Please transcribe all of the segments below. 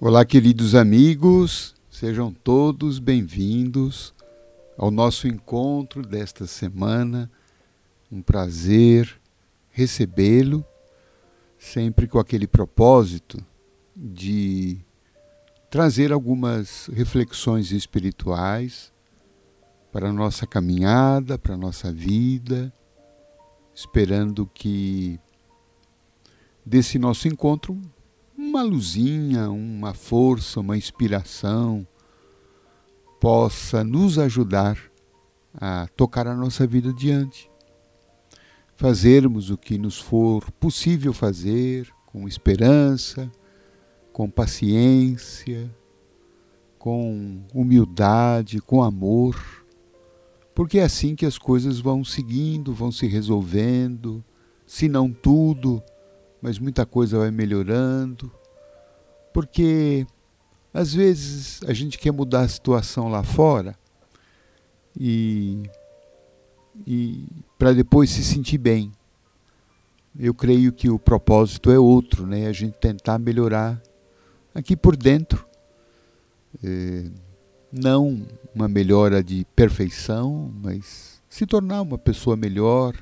Olá, queridos amigos, sejam todos bem-vindos ao nosso encontro desta semana. Um prazer recebê-lo, sempre com aquele propósito de trazer algumas reflexões espirituais para a nossa caminhada, para a nossa vida, esperando que desse nosso encontro uma luzinha, uma força, uma inspiração possa nos ajudar a tocar a nossa vida adiante. Fazermos o que nos for possível fazer com esperança, com paciência, com humildade, com amor, porque é assim que as coisas vão seguindo, vão se resolvendo, se não tudo, mas muita coisa vai melhorando, porque às vezes a gente quer mudar a situação lá fora e, e para depois se sentir bem. Eu creio que o propósito é outro, né? A gente tentar melhorar aqui por dentro. É, não uma melhora de perfeição, mas se tornar uma pessoa melhor,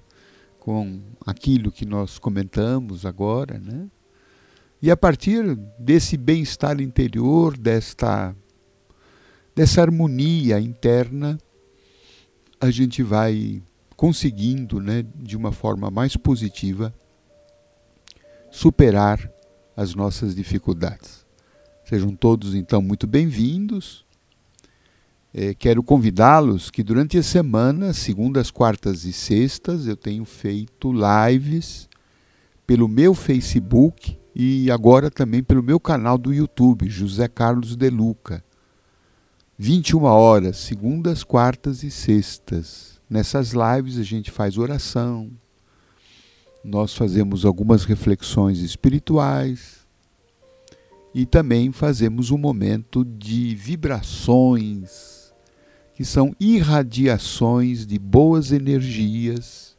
com aquilo que nós comentamos agora, né? E a partir desse bem-estar interior, desta dessa harmonia interna, a gente vai conseguindo, né, de uma forma mais positiva, superar as nossas dificuldades. Sejam todos então muito bem-vindos. É, quero convidá-los que durante a semana, segundas, quartas e sextas, eu tenho feito lives pelo meu Facebook e agora também pelo meu canal do YouTube, José Carlos De Luca. 21 horas, segundas, quartas e sextas. Nessas lives a gente faz oração, nós fazemos algumas reflexões espirituais e também fazemos um momento de vibrações que são irradiações de boas energias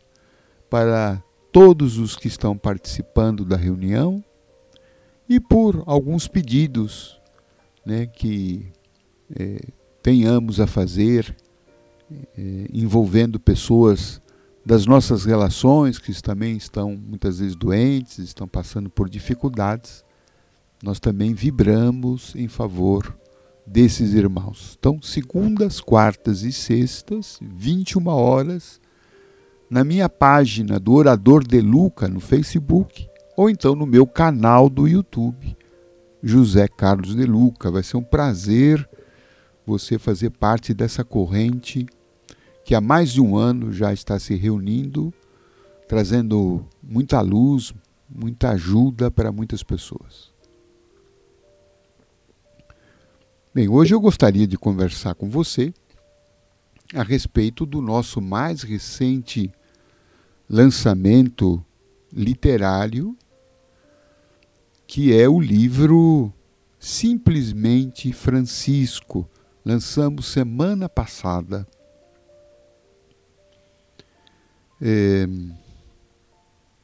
para todos os que estão participando da reunião e por alguns pedidos né, que é, tenhamos a fazer é, envolvendo pessoas das nossas relações que também estão muitas vezes doentes, estão passando por dificuldades, nós também vibramos em favor desses irmãos. Então, segundas, quartas e sextas, 21 horas, na minha página do Orador de Luca no Facebook, ou então no meu canal do YouTube, José Carlos de Luca. Vai ser um prazer você fazer parte dessa corrente que há mais de um ano já está se reunindo, trazendo muita luz, muita ajuda para muitas pessoas. Bem, hoje eu gostaria de conversar com você a respeito do nosso mais recente lançamento literário, que é o livro Simplesmente Francisco. Lançamos semana passada. É,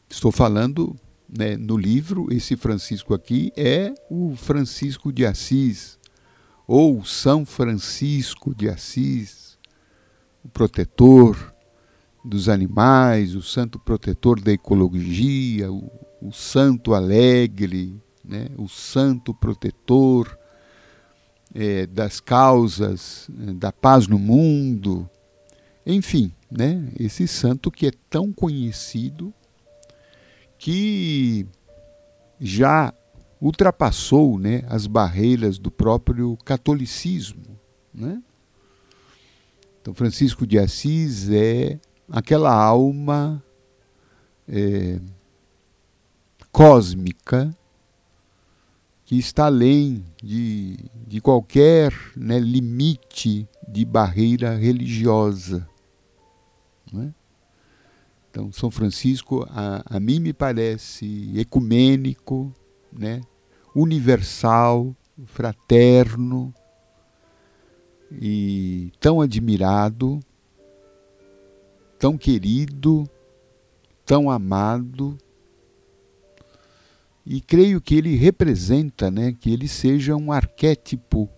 estou falando né, no livro, esse Francisco aqui é o Francisco de Assis ou São Francisco de Assis, o protetor dos animais, o santo protetor da ecologia, o, o santo alegre, né, o santo protetor é, das causas é, da paz no mundo, enfim, né, esse santo que é tão conhecido que já ultrapassou né, as barreiras do próprio catolicismo. Né? Então, Francisco de Assis é aquela alma é, cósmica que está além de, de qualquer né, limite de barreira religiosa. É? Então, São Francisco, a, a mim me parece ecumênico, né? universal, fraterno e tão admirado, tão querido, tão amado, E creio que ele representa, né, que ele seja um arquétipo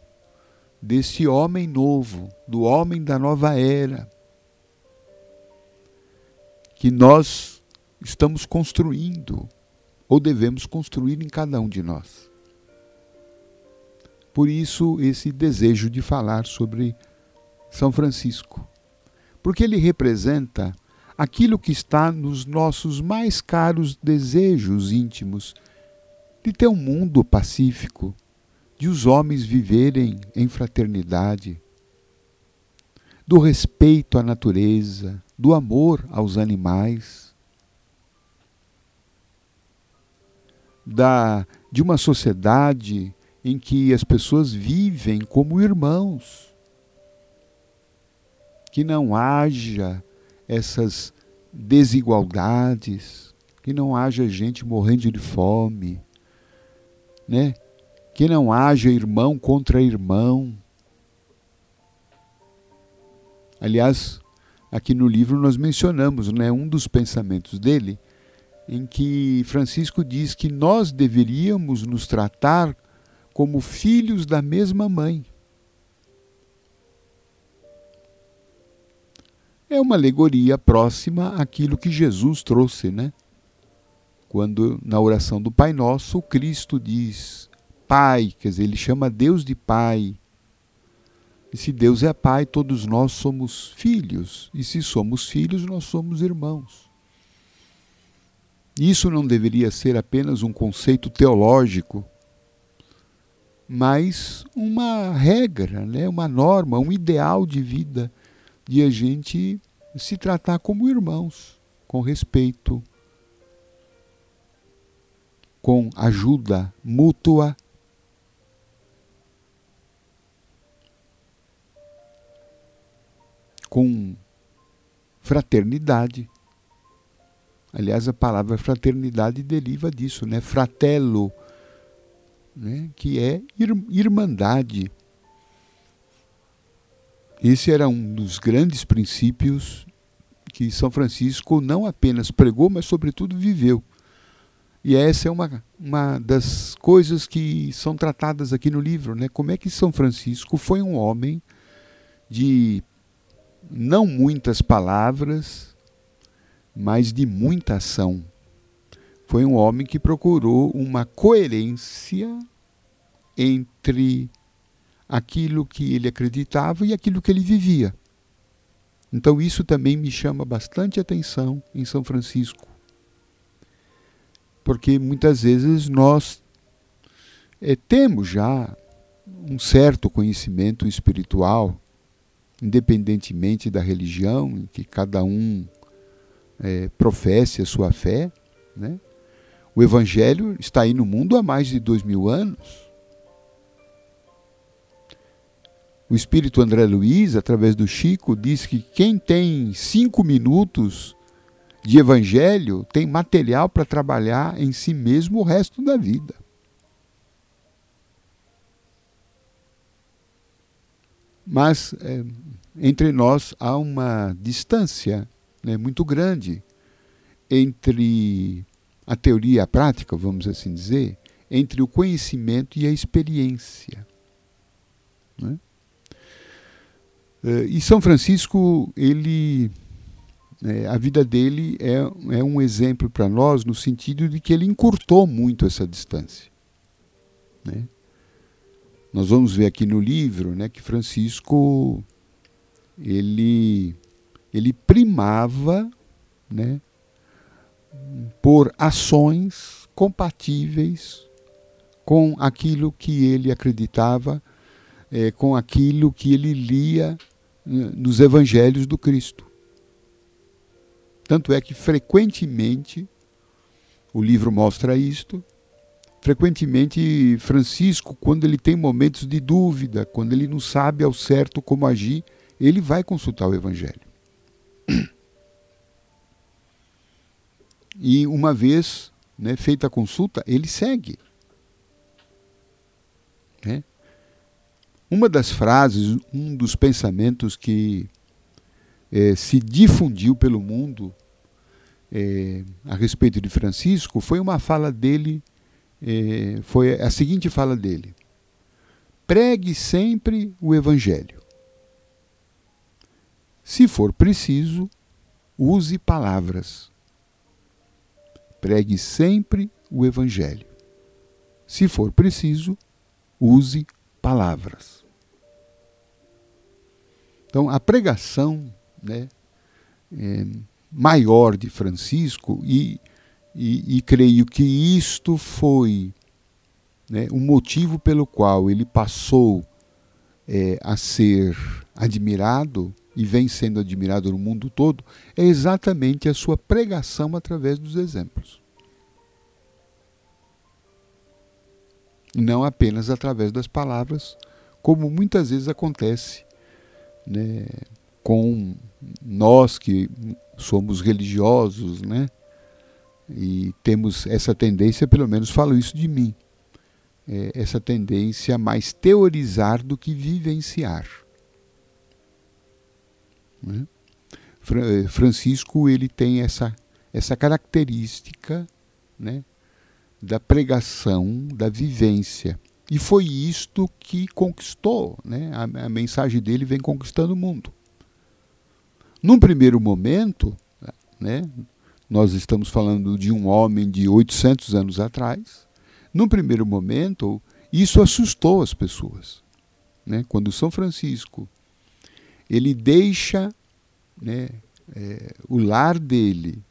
desse homem novo, do homem da nova era, que nós estamos construindo ou devemos construir em cada um de nós. Por isso, esse desejo de falar sobre São Francisco, porque ele representa aquilo que está nos nossos mais caros desejos íntimos de ter um mundo pacífico, de os homens viverem em fraternidade, do respeito à natureza, do amor aos animais, da de uma sociedade em que as pessoas vivem como irmãos, que não haja essas desigualdades, que não haja gente morrendo de fome, né? Que não haja irmão contra irmão. Aliás, aqui no livro nós mencionamos, né, um dos pensamentos dele, em que Francisco diz que nós deveríamos nos tratar como filhos da mesma mãe. É uma alegoria próxima àquilo que Jesus trouxe, né? Quando na oração do Pai Nosso, Cristo diz Pai, quer dizer, ele chama Deus de Pai. E se Deus é Pai, todos nós somos filhos. E se somos filhos, nós somos irmãos. Isso não deveria ser apenas um conceito teológico, mas uma regra, né? uma norma, um ideal de vida de a gente se tratar como irmãos, com respeito, com ajuda mútua. Com fraternidade. Aliás, a palavra fraternidade deriva disso, né? Fratello, né? que é irmandade. Esse era um dos grandes princípios que São Francisco não apenas pregou, mas, sobretudo, viveu. E essa é uma, uma das coisas que são tratadas aqui no livro. Né? Como é que São Francisco foi um homem de não muitas palavras, mas de muita ação. Foi um homem que procurou uma coerência entre aquilo que ele acreditava e aquilo que ele vivia. Então, isso também me chama bastante atenção em São Francisco. Porque muitas vezes nós é, temos já um certo conhecimento espiritual, independentemente da religião em que cada um é, professe a sua fé. Né? O Evangelho está aí no mundo há mais de dois mil anos. O espírito André Luiz, através do Chico, diz que quem tem cinco minutos de evangelho tem material para trabalhar em si mesmo o resto da vida. Mas é, entre nós há uma distância né, muito grande entre a teoria e a prática, vamos assim dizer, entre o conhecimento e a experiência. Né? Eh, e São Francisco, ele, é, a vida dele é, é um exemplo para nós no sentido de que ele encurtou muito essa distância. Né? Nós vamos ver aqui no livro né, que Francisco ele, ele primava né, por ações compatíveis com aquilo que ele acreditava, é, com aquilo que ele lia nos evangelhos do Cristo. Tanto é que frequentemente, o livro mostra isto, frequentemente Francisco, quando ele tem momentos de dúvida, quando ele não sabe ao certo como agir, ele vai consultar o evangelho. E uma vez né, feita a consulta, ele segue. Né? Uma das frases, um dos pensamentos que é, se difundiu pelo mundo é, a respeito de Francisco foi uma fala dele é, foi a seguinte fala dele: pregue sempre o Evangelho. Se for preciso, use palavras. Pregue sempre o Evangelho. Se for preciso, use palavras. Então, a pregação né, é, maior de Francisco, e, e, e, creio que isto foi né, o motivo pelo qual ele passou é, a ser admirado e vem sendo admirado no mundo todo, é exatamente a sua pregação através dos exemplos. Não apenas através das palavras, como muitas vezes acontece né, com nós que somos religiosos, né? E temos essa tendência, pelo menos falo isso de mim, é, essa tendência a mais teorizar do que vivenciar. Né? Eh, Francisco ele tem essa, essa característica né, da pregação, da vivência. E foi isto que conquistou, né? a, a mensagem dele vem conquistando o mundo. Num primeiro momento, né, nós estamos falando de um homem de 800 anos atrás, num primeiro momento, isso assustou as pessoas. Né? Quando São Francisco ele deixa né, é, o lar dele,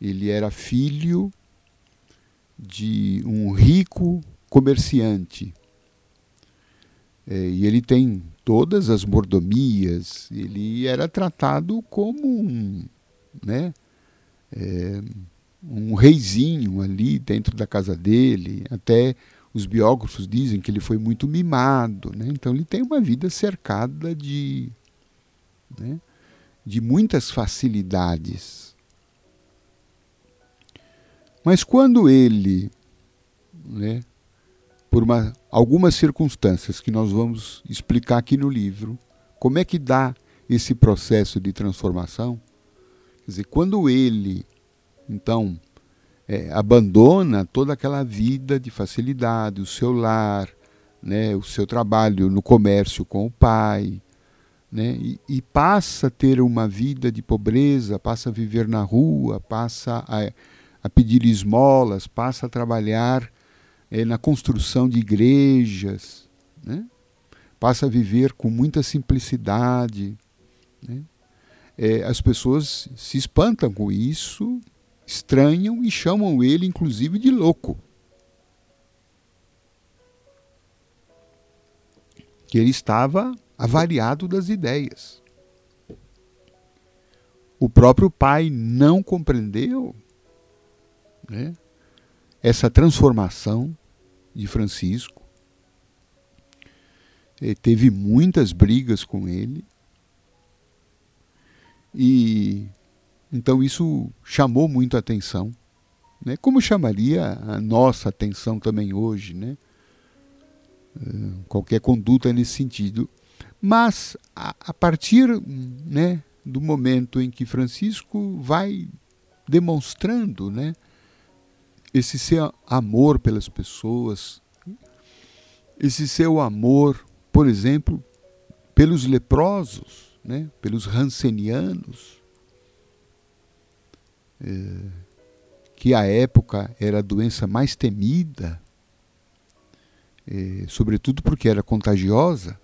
ele era filho de um rico comerciante. É, e ele tem todas as mordomias, ele era tratado como um, né, é, um reizinho ali dentro da casa dele. Até os biógrafos dizem que ele foi muito mimado. Né? Então ele tem uma vida cercada de, né, de muitas facilidades. Mas quando ele né, por uma, algumas circunstâncias que nós vamos explicar aqui no livro, como é que dá esse processo de transformação. Quer dizer, quando ele, então, é, abandona toda aquela vida de facilidade, o seu lar, né, o seu trabalho no comércio com o pai, né, e, e, passa a ter uma vida de pobreza, passa a viver na rua, passa a, a pedir esmolas, passa a trabalhar é, na construção de igrejas, né? passa a viver com muita simplicidade. Né? É, as pessoas se espantam com isso, estranham e chamam ele, inclusive, de louco. Que ele estava avariado das ideias. O próprio pai não compreendeu né, essa transformação de Francisco. Ele teve muitas brigas com ele. E então isso chamou muito a atenção, né? Como chamaria a nossa atenção também hoje, né? Eh, qualquer conduta nesse sentido. Mas a, a partir, né, do momento em que Francisco vai demonstrando, né, esse seu amor pelas pessoas, esse seu amor, por exemplo, pelos leprosos, né, pelos rancenianos, é, que à época era a doença mais temida, é, sobretudo porque era contagiosa,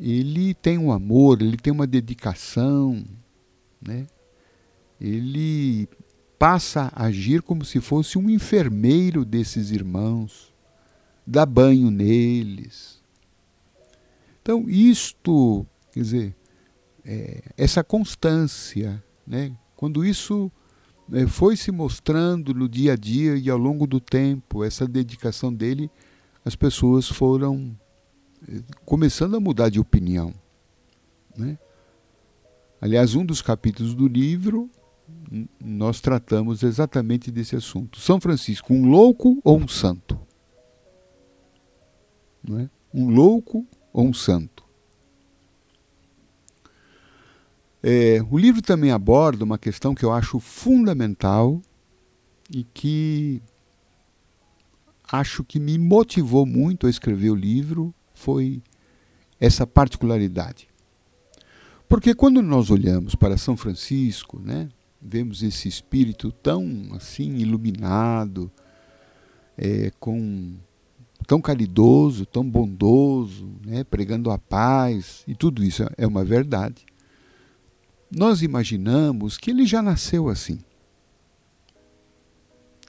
ele tem um amor, ele tem uma dedicação, né? ele passa a agir como se fosse um enfermeiro desses irmãos, dá banho neles. Então, isto, quer dizer, é, essa constância, né? quando isso é, foi se mostrando no dia a dia e ao longo do tempo, essa dedicação dele, as pessoas foram é, começando a mudar de opinião. Né? Aliás, um dos capítulos do livro nós tratamos exatamente desse assunto. São Francisco, um louco ou um santo? Não é? Um louco ou um santo? É, o livro também aborda uma questão que eu acho fundamental e que acho que me motivou muito a escrever o livro foi essa particularidade. Porque quando nós olhamos para São Francisco, né, vemos esse espírito tão assim iluminado, é, com tão caridoso, tão bondoso, né, pregando a paz, e tudo isso é uma verdade. Nós imaginamos que ele já nasceu assim.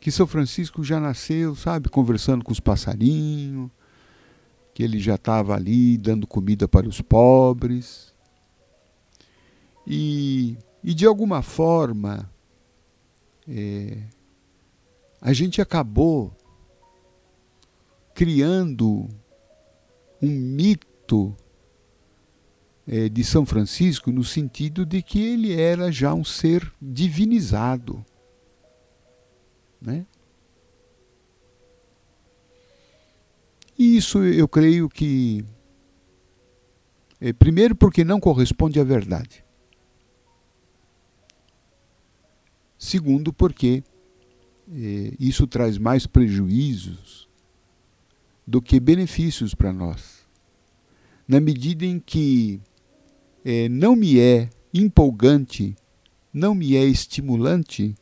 Que São Francisco já nasceu, sabe, conversando com os passarinhos, que ele já estava ali dando comida para os pobres. E, e de alguma forma, é, a gente acabou criando um mito é, de São Francisco no sentido de que ele era já um ser divinizado. Né? E isso eu creio que, é, primeiro, porque não corresponde à verdade. Segundo, porque é, isso traz mais prejuízos do que benefícios para nós. Na medida em que é, não me é empolgante, não me é estimulante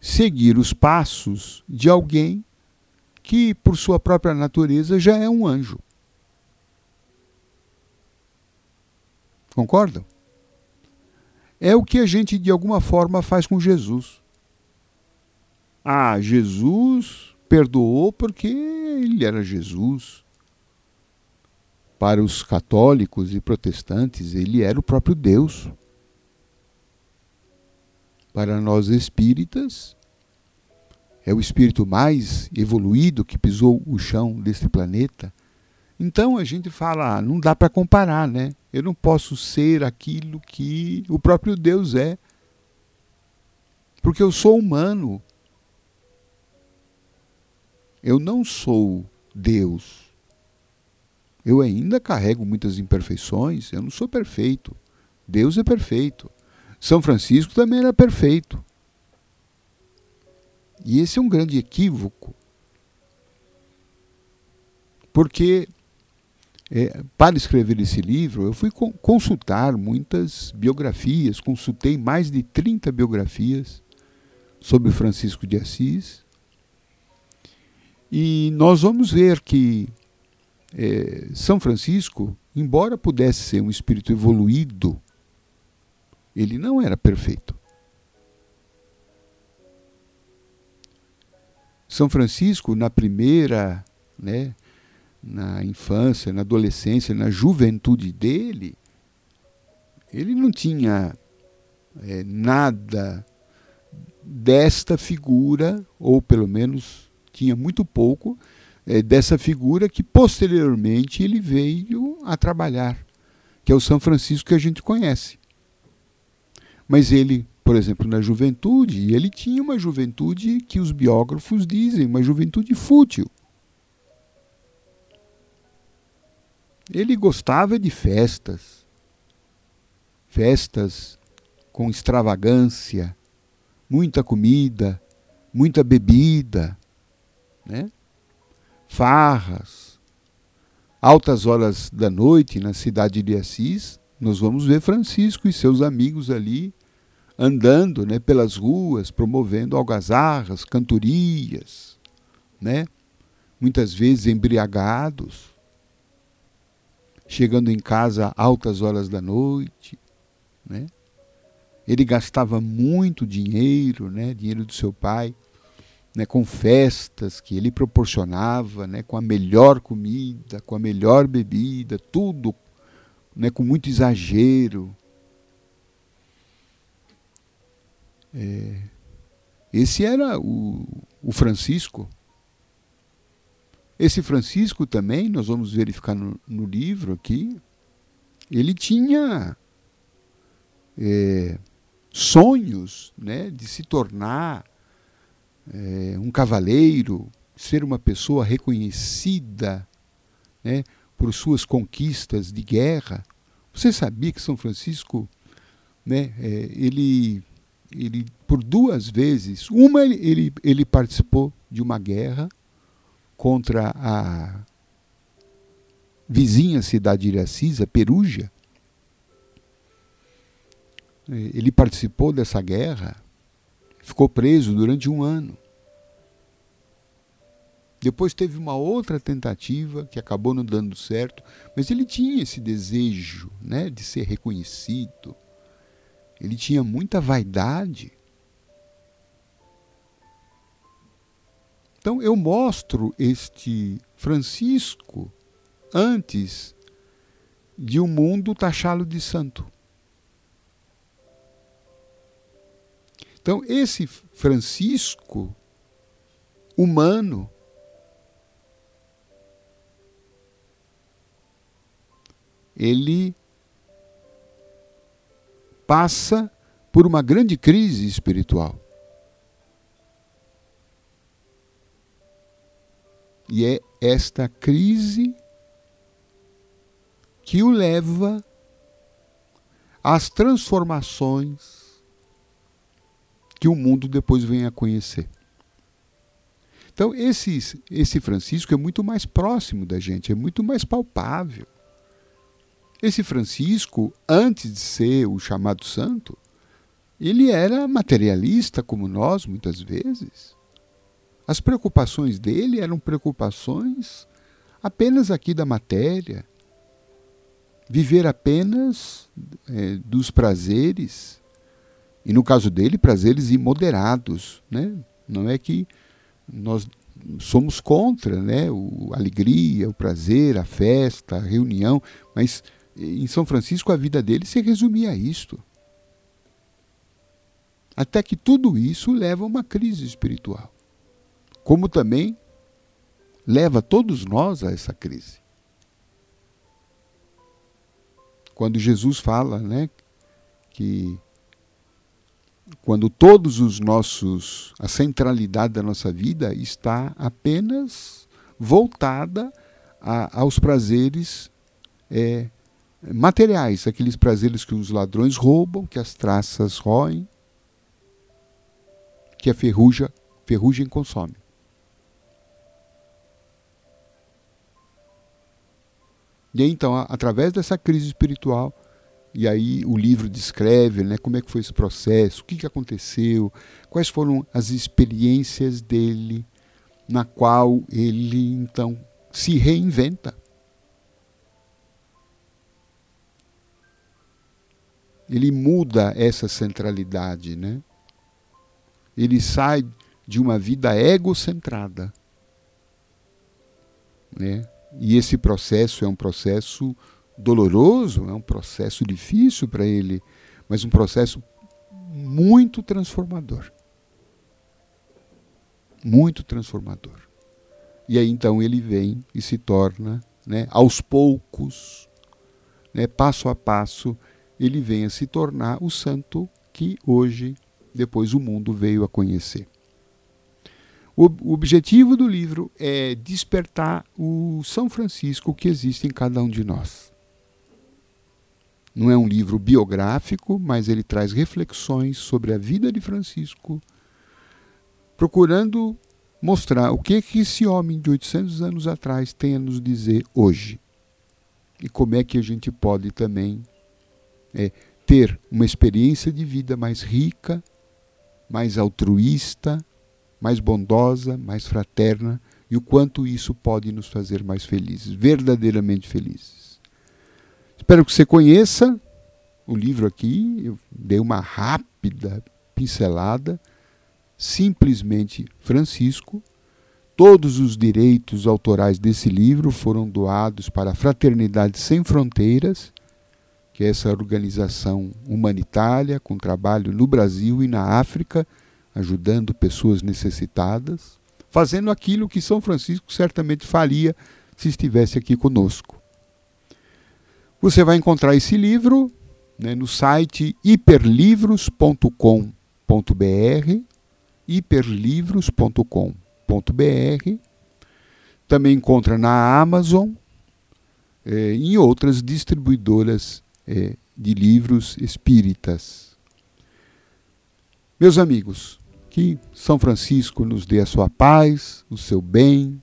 seguir os passos de alguém que, por sua própria natureza, já é um anjo. Concordam? É o que a gente, de alguma forma, faz com Jesus. Ah, Jesus perdoou porque ele era Jesus. Para os católicos e protestantes, ele era o próprio Deus. Para nós espíritas, é o espírito mais evoluído que pisou o chão desse planeta. Então a gente fala, ah, não dá para comparar, né? Eu não posso ser aquilo que o próprio Deus é. Porque eu sou humano. Eu não sou Deus. Eu ainda carrego muitas imperfeições, eu não sou perfeito. Deus é perfeito. São Francisco também era perfeito. E esse é um grande equívoco, porque é, para escrever esse livro eu fui consultar muitas biografias, consultei mais de 30 biografias sobre Francisco de Assis, e nós vamos ver que é, São Francisco, embora pudesse ser um espírito evoluído, ele não era perfeito. São Francisco, na primeira, né, na infância, na adolescência, na juventude dele, ele não tinha é, nada desta figura, ou pelo menos tinha muito pouco é, dessa figura que posteriormente ele veio a trabalhar, que é o São Francisco que a gente conhece. Mas ele por exemplo, na juventude, ele tinha uma juventude que os biógrafos dizem, uma juventude fútil. Ele gostava de festas, festas com extravagância, muita comida, muita bebida, né? farras. Altas horas da noite na cidade de Assis, nós vamos ver Francisco e seus amigos ali andando né, pelas ruas, promovendo algazarras, cantorias, né? muitas vezes embriagados, chegando em casa altas horas da noite. Né? Ele gastava muito dinheiro, né, dinheiro do seu pai, né, com festas que ele proporcionava, né, com a melhor comida, com a melhor bebida, tudo né, com muito exagero. É, esse era o, o Francisco. Esse Francisco também, nós vamos verificar no, no livro aqui, ele tinha é, sonhos né, de se tornar é, um cavaleiro, ser uma pessoa reconhecida né, por suas conquistas de guerra. Você sabia que São Francisco, né, é, ele ele por duas vezes, uma ele, ele, ele participou de uma guerra, contra a vizinha cidade de Iracisa, Perugia. Ele participou dessa guerra, ficou preso durante um ano. Depois teve uma outra tentativa que acabou não dando certo, mas ele tinha esse desejo né, de ser reconhecido. Ele tinha muita vaidade. Então eu mostro este Francisco antes de o um mundo taxá-lo de santo. Então, esse Francisco humano ele passa por uma grande crise espiritual. E é esta crise que o leva às transformações que o mundo depois vem a conhecer. Então, esse, esse Francisco é muito mais próximo da gente, é muito mais palpável. Esse Francisco, antes de ser o chamado santo, ele era materialista como nós, muitas vezes. As preocupações dele eram preocupações apenas aqui da matéria, viver apenas é, dos prazeres, e no caso dele, prazeres imoderados. Né? Não é que nós somos contra né? o, a alegria, o prazer, a festa, a reunião, mas em São Francisco a vida dele se resumia a isto. Até que tudo isso leva a uma crise espiritual. Como também leva todos nós a essa crise. Quando Jesus fala, né, que quando todos os nossos a centralidade da nossa vida está apenas voltada a, aos prazeres é, materiais, aqueles prazeres que os ladrões roubam, que as traças roem, que a ferrugem, ferrugem consome. E aí, então, através dessa crise espiritual, e aí o livro descreve né, como é que foi esse processo, o que, que aconteceu, quais foram as experiências dele, na qual ele então se reinventa. Ele muda essa centralidade, né? Ele sai de uma vida egocentrada, né? E esse processo é um processo doloroso, é um processo difícil para ele, mas um processo muito transformador. Muito transformador. E aí então ele vem e se torna, né, aos poucos, né, passo a passo, ele vem a se tornar o santo que hoje, depois, o mundo veio a conhecer. O objetivo do livro é despertar o São Francisco que existe em cada um de nós. Não é um livro biográfico, mas ele traz reflexões sobre a vida de Francisco, procurando mostrar o que, que esse homem de 800 anos atrás tem a nos dizer hoje. E como é que a gente pode também é, ter uma experiência de vida mais rica, mais altruísta, mais bondosa, mais fraterna e o quanto isso pode nos fazer mais felizes, verdadeiramente felizes. Espero que você conheça o livro aqui, eu dei uma rápida pincelada, simplesmente Francisco. Todos os direitos autorais desse livro foram doados para a Fraternidade Sem Fronteiras, que é essa organização humanitária com trabalho no Brasil e na África ajudando pessoas necessitadas, fazendo aquilo que São Francisco certamente faria se estivesse aqui conosco. Você vai encontrar esse livro né, no site hiperlivros.com.br, hiperlivros.com.br. Também encontra na Amazon eh, em outras distribuidoras eh, de livros espíritas. Meus amigos, que São Francisco nos dê a sua paz, o seu bem,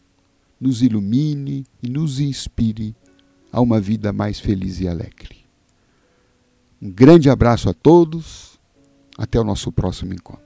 nos ilumine e nos inspire a uma vida mais feliz e alegre. Um grande abraço a todos. Até o nosso próximo encontro.